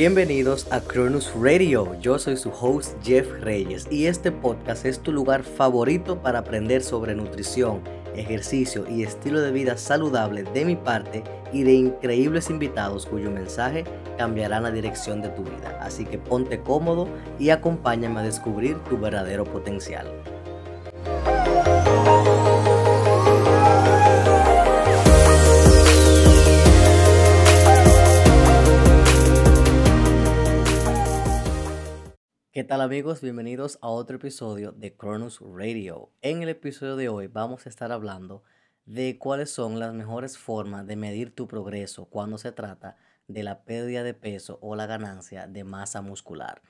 Bienvenidos a Cronus Radio, yo soy su host Jeff Reyes y este podcast es tu lugar favorito para aprender sobre nutrición, ejercicio y estilo de vida saludable de mi parte y de increíbles invitados cuyo mensaje cambiará la dirección de tu vida. Así que ponte cómodo y acompáñame a descubrir tu verdadero potencial. Tal amigos? Bienvenidos a otro episodio de Cronus Radio. En el episodio de hoy vamos a estar hablando de cuáles son las mejores formas de medir tu progreso cuando se trata de la pérdida de peso o la ganancia de masa muscular.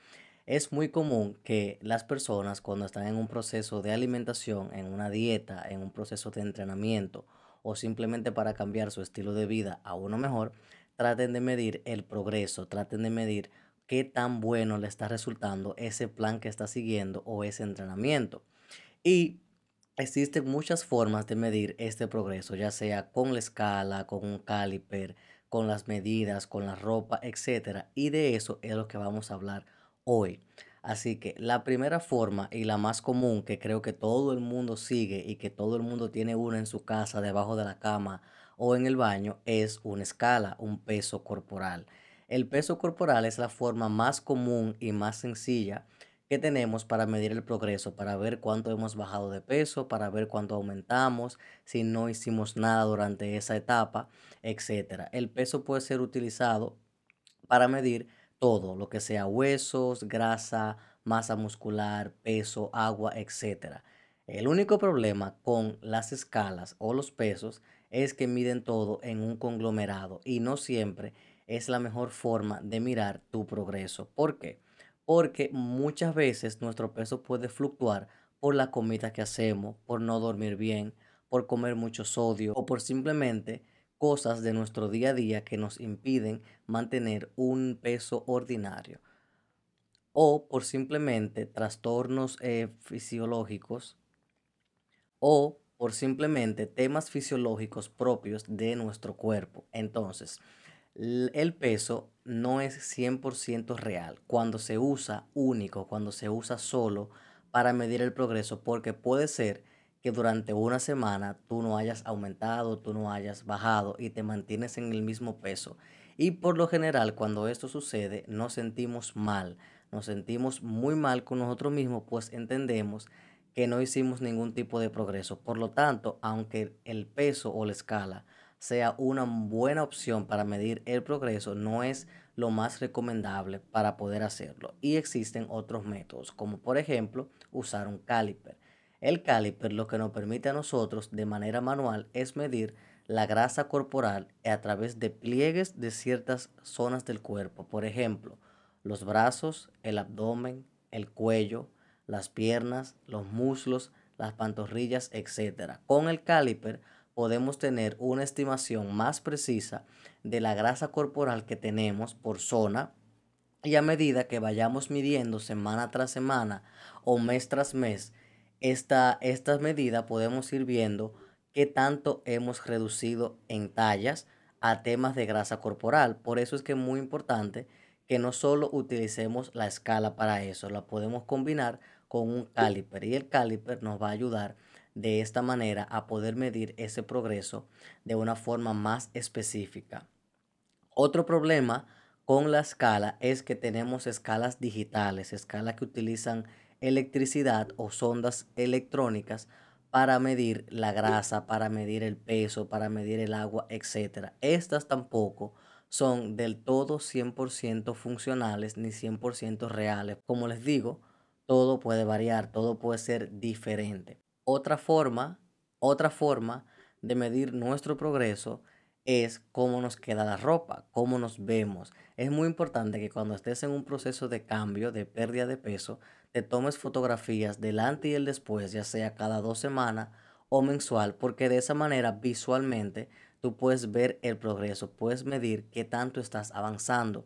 Es muy común que las personas cuando están en un proceso de alimentación, en una dieta, en un proceso de entrenamiento o simplemente para cambiar su estilo de vida a uno mejor, traten de medir el progreso, traten de medir qué tan bueno le está resultando ese plan que está siguiendo o ese entrenamiento. Y existen muchas formas de medir este progreso, ya sea con la escala, con un caliper, con las medidas, con la ropa, etc. Y de eso es lo que vamos a hablar hoy. Así que la primera forma y la más común que creo que todo el mundo sigue y que todo el mundo tiene una en su casa, debajo de la cama o en el baño es una escala, un peso corporal. El peso corporal es la forma más común y más sencilla que tenemos para medir el progreso, para ver cuánto hemos bajado de peso, para ver cuánto aumentamos, si no hicimos nada durante esa etapa, etc. El peso puede ser utilizado para medir todo, lo que sea huesos, grasa, masa muscular, peso, agua, etc. El único problema con las escalas o los pesos es que miden todo en un conglomerado y no siempre es la mejor forma de mirar tu progreso. ¿Por qué? Porque muchas veces nuestro peso puede fluctuar por la comida que hacemos, por no dormir bien, por comer mucho sodio o por simplemente cosas de nuestro día a día que nos impiden mantener un peso ordinario o por simplemente trastornos eh, fisiológicos o por simplemente temas fisiológicos propios de nuestro cuerpo. Entonces, el peso no es 100% real cuando se usa único, cuando se usa solo para medir el progreso, porque puede ser que durante una semana tú no hayas aumentado, tú no hayas bajado y te mantienes en el mismo peso. Y por lo general cuando esto sucede nos sentimos mal, nos sentimos muy mal con nosotros mismos, pues entendemos que no hicimos ningún tipo de progreso. Por lo tanto, aunque el peso o la escala sea una buena opción para medir el progreso, no es lo más recomendable para poder hacerlo. Y existen otros métodos, como por ejemplo usar un caliper. El caliper lo que nos permite a nosotros de manera manual es medir la grasa corporal a través de pliegues de ciertas zonas del cuerpo. Por ejemplo, los brazos, el abdomen, el cuello, las piernas, los muslos, las pantorrillas, etc. Con el caliper podemos tener una estimación más precisa de la grasa corporal que tenemos por zona y a medida que vayamos midiendo semana tras semana o mes tras mes, esta, medida podemos ir viendo qué tanto hemos reducido en tallas a temas de grasa corporal. Por eso es que es muy importante que no solo utilicemos la escala para eso, la podemos combinar con un caliper y el caliper nos va a ayudar de esta manera a poder medir ese progreso de una forma más específica. Otro problema con la escala es que tenemos escalas digitales, escalas que utilizan electricidad o sondas electrónicas para medir la grasa, para medir el peso, para medir el agua, etc. Estas tampoco son del todo 100% funcionales ni 100% reales. Como les digo, todo puede variar, todo puede ser diferente. Otra forma, otra forma de medir nuestro progreso es cómo nos queda la ropa, cómo nos vemos. Es muy importante que cuando estés en un proceso de cambio, de pérdida de peso, te tomes fotografías del antes y el después, ya sea cada dos semanas o mensual, porque de esa manera visualmente tú puedes ver el progreso, puedes medir qué tanto estás avanzando.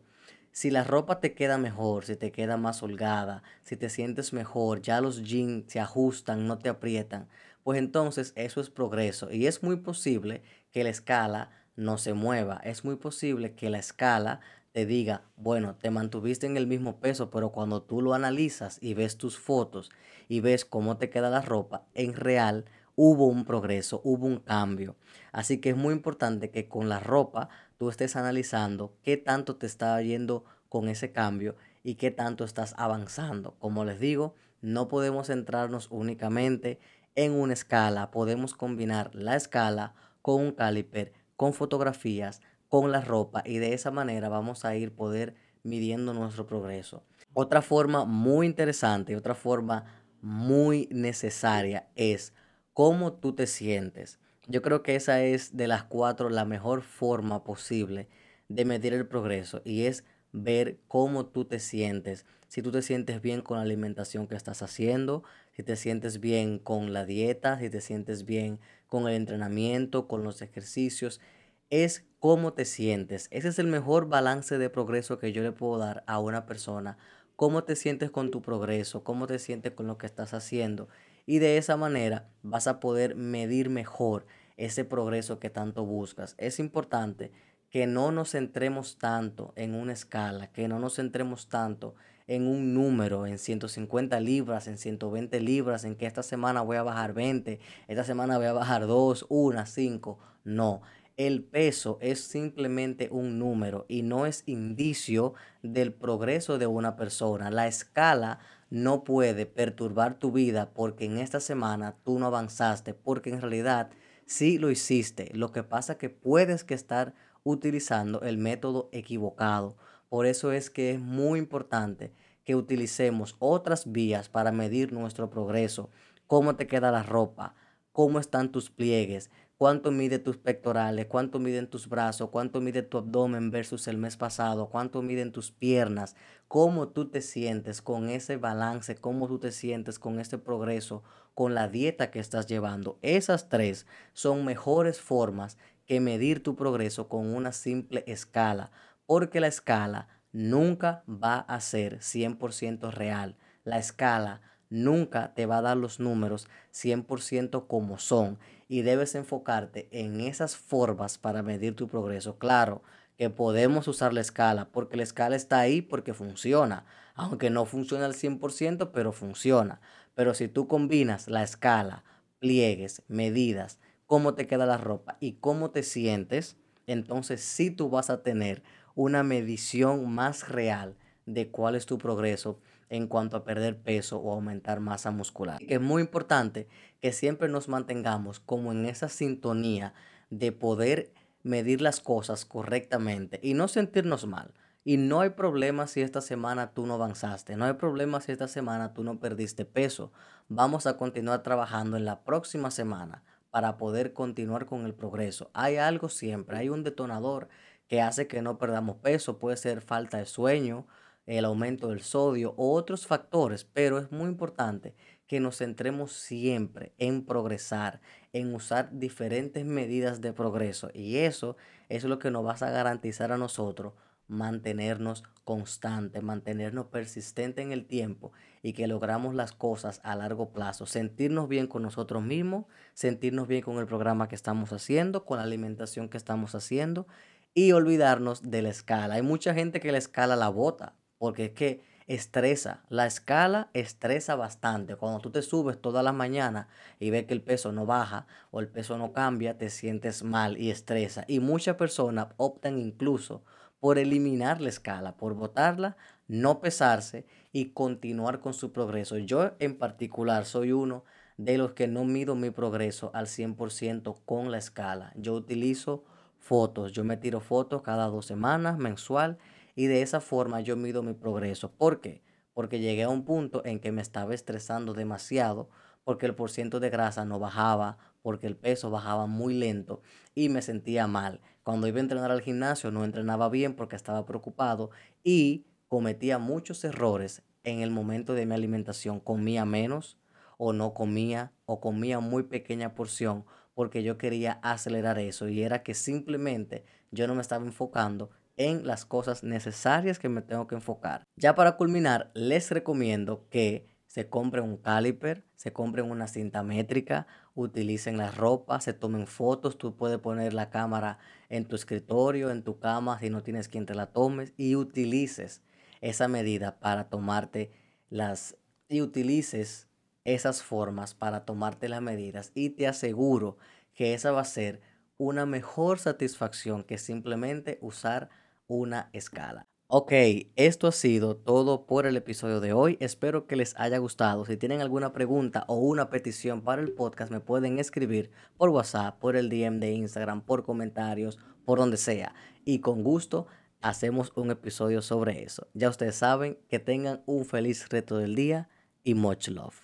Si la ropa te queda mejor, si te queda más holgada, si te sientes mejor, ya los jeans se ajustan, no te aprietan, pues entonces eso es progreso. Y es muy posible que la escala no se mueva. Es muy posible que la escala te diga, bueno, te mantuviste en el mismo peso, pero cuando tú lo analizas y ves tus fotos y ves cómo te queda la ropa, en real hubo un progreso, hubo un cambio. Así que es muy importante que con la ropa tú estés analizando qué tanto te está yendo con ese cambio y qué tanto estás avanzando. Como les digo, no podemos centrarnos únicamente en una escala, podemos combinar la escala con un caliper, con fotografías, con la ropa y de esa manera vamos a ir poder midiendo nuestro progreso. Otra forma muy interesante, otra forma muy necesaria es cómo tú te sientes. Yo creo que esa es de las cuatro la mejor forma posible de medir el progreso y es ver cómo tú te sientes. Si tú te sientes bien con la alimentación que estás haciendo, si te sientes bien con la dieta, si te sientes bien con el entrenamiento, con los ejercicios, es cómo te sientes. Ese es el mejor balance de progreso que yo le puedo dar a una persona. Cómo te sientes con tu progreso, cómo te sientes con lo que estás haciendo. Y de esa manera vas a poder medir mejor ese progreso que tanto buscas. Es importante que no nos centremos tanto en una escala, que no nos centremos tanto en un número, en 150 libras, en 120 libras, en que esta semana voy a bajar 20, esta semana voy a bajar 2, 1, 5. No, el peso es simplemente un número y no es indicio del progreso de una persona. La escala no puede perturbar tu vida porque en esta semana tú no avanzaste, porque en realidad sí lo hiciste. Lo que pasa es que puedes que estar utilizando el método equivocado. Por eso es que es muy importante que utilicemos otras vías para medir nuestro progreso. Cómo te queda la ropa, cómo están tus pliegues, cuánto mide tus pectorales, cuánto miden tus brazos, cuánto mide tu abdomen versus el mes pasado, cuánto miden tus piernas, cómo tú te sientes con ese balance, cómo tú te sientes con este progreso, con la dieta que estás llevando. Esas tres son mejores formas que medir tu progreso con una simple escala, porque la escala nunca va a ser 100% real. La escala nunca te va a dar los números 100% como son y debes enfocarte en esas formas para medir tu progreso. Claro que podemos usar la escala porque la escala está ahí porque funciona, aunque no funciona al 100%, pero funciona. Pero si tú combinas la escala, pliegues, medidas, cómo te queda la ropa y cómo te sientes, entonces sí tú vas a tener una medición más real de cuál es tu progreso en cuanto a perder peso o aumentar masa muscular. Es muy importante que siempre nos mantengamos como en esa sintonía de poder medir las cosas correctamente y no sentirnos mal. Y no hay problema si esta semana tú no avanzaste, no hay problema si esta semana tú no perdiste peso. Vamos a continuar trabajando en la próxima semana para poder continuar con el progreso. Hay algo siempre, hay un detonador que hace que no perdamos peso, puede ser falta de sueño, el aumento del sodio o otros factores, pero es muy importante que nos centremos siempre en progresar, en usar diferentes medidas de progreso y eso es lo que nos va a garantizar a nosotros mantenernos constante, mantenernos persistente en el tiempo y que logramos las cosas a largo plazo, sentirnos bien con nosotros mismos, sentirnos bien con el programa que estamos haciendo, con la alimentación que estamos haciendo y olvidarnos de la escala. Hay mucha gente que la escala la bota, porque es que estresa. La escala estresa bastante. Cuando tú te subes todas las mañanas y ves que el peso no baja o el peso no cambia, te sientes mal y estresa. Y muchas personas optan incluso por eliminar la escala, por botarla, no pesarse y continuar con su progreso. Yo en particular soy uno de los que no mido mi progreso al 100% con la escala. Yo utilizo fotos, yo me tiro fotos cada dos semanas, mensual, y de esa forma yo mido mi progreso. ¿Por qué? Porque llegué a un punto en que me estaba estresando demasiado, porque el porciento de grasa no bajaba, porque el peso bajaba muy lento y me sentía mal. Cuando iba a entrenar al gimnasio no entrenaba bien porque estaba preocupado y cometía muchos errores en el momento de mi alimentación. Comía menos o no comía o comía muy pequeña porción porque yo quería acelerar eso y era que simplemente yo no me estaba enfocando en las cosas necesarias que me tengo que enfocar. Ya para culminar, les recomiendo que se compren un caliper, se compren una cinta métrica, utilicen la ropa, se tomen fotos, tú puedes poner la cámara en tu escritorio, en tu cama, si no tienes quien te la tomes, y utilices esa medida para tomarte las, y utilices esas formas para tomarte las medidas, y te aseguro que esa va a ser una mejor satisfacción que simplemente usar una escala. Ok, esto ha sido todo por el episodio de hoy. Espero que les haya gustado. Si tienen alguna pregunta o una petición para el podcast, me pueden escribir por WhatsApp, por el DM de Instagram, por comentarios, por donde sea. Y con gusto hacemos un episodio sobre eso. Ya ustedes saben que tengan un feliz reto del día y much love.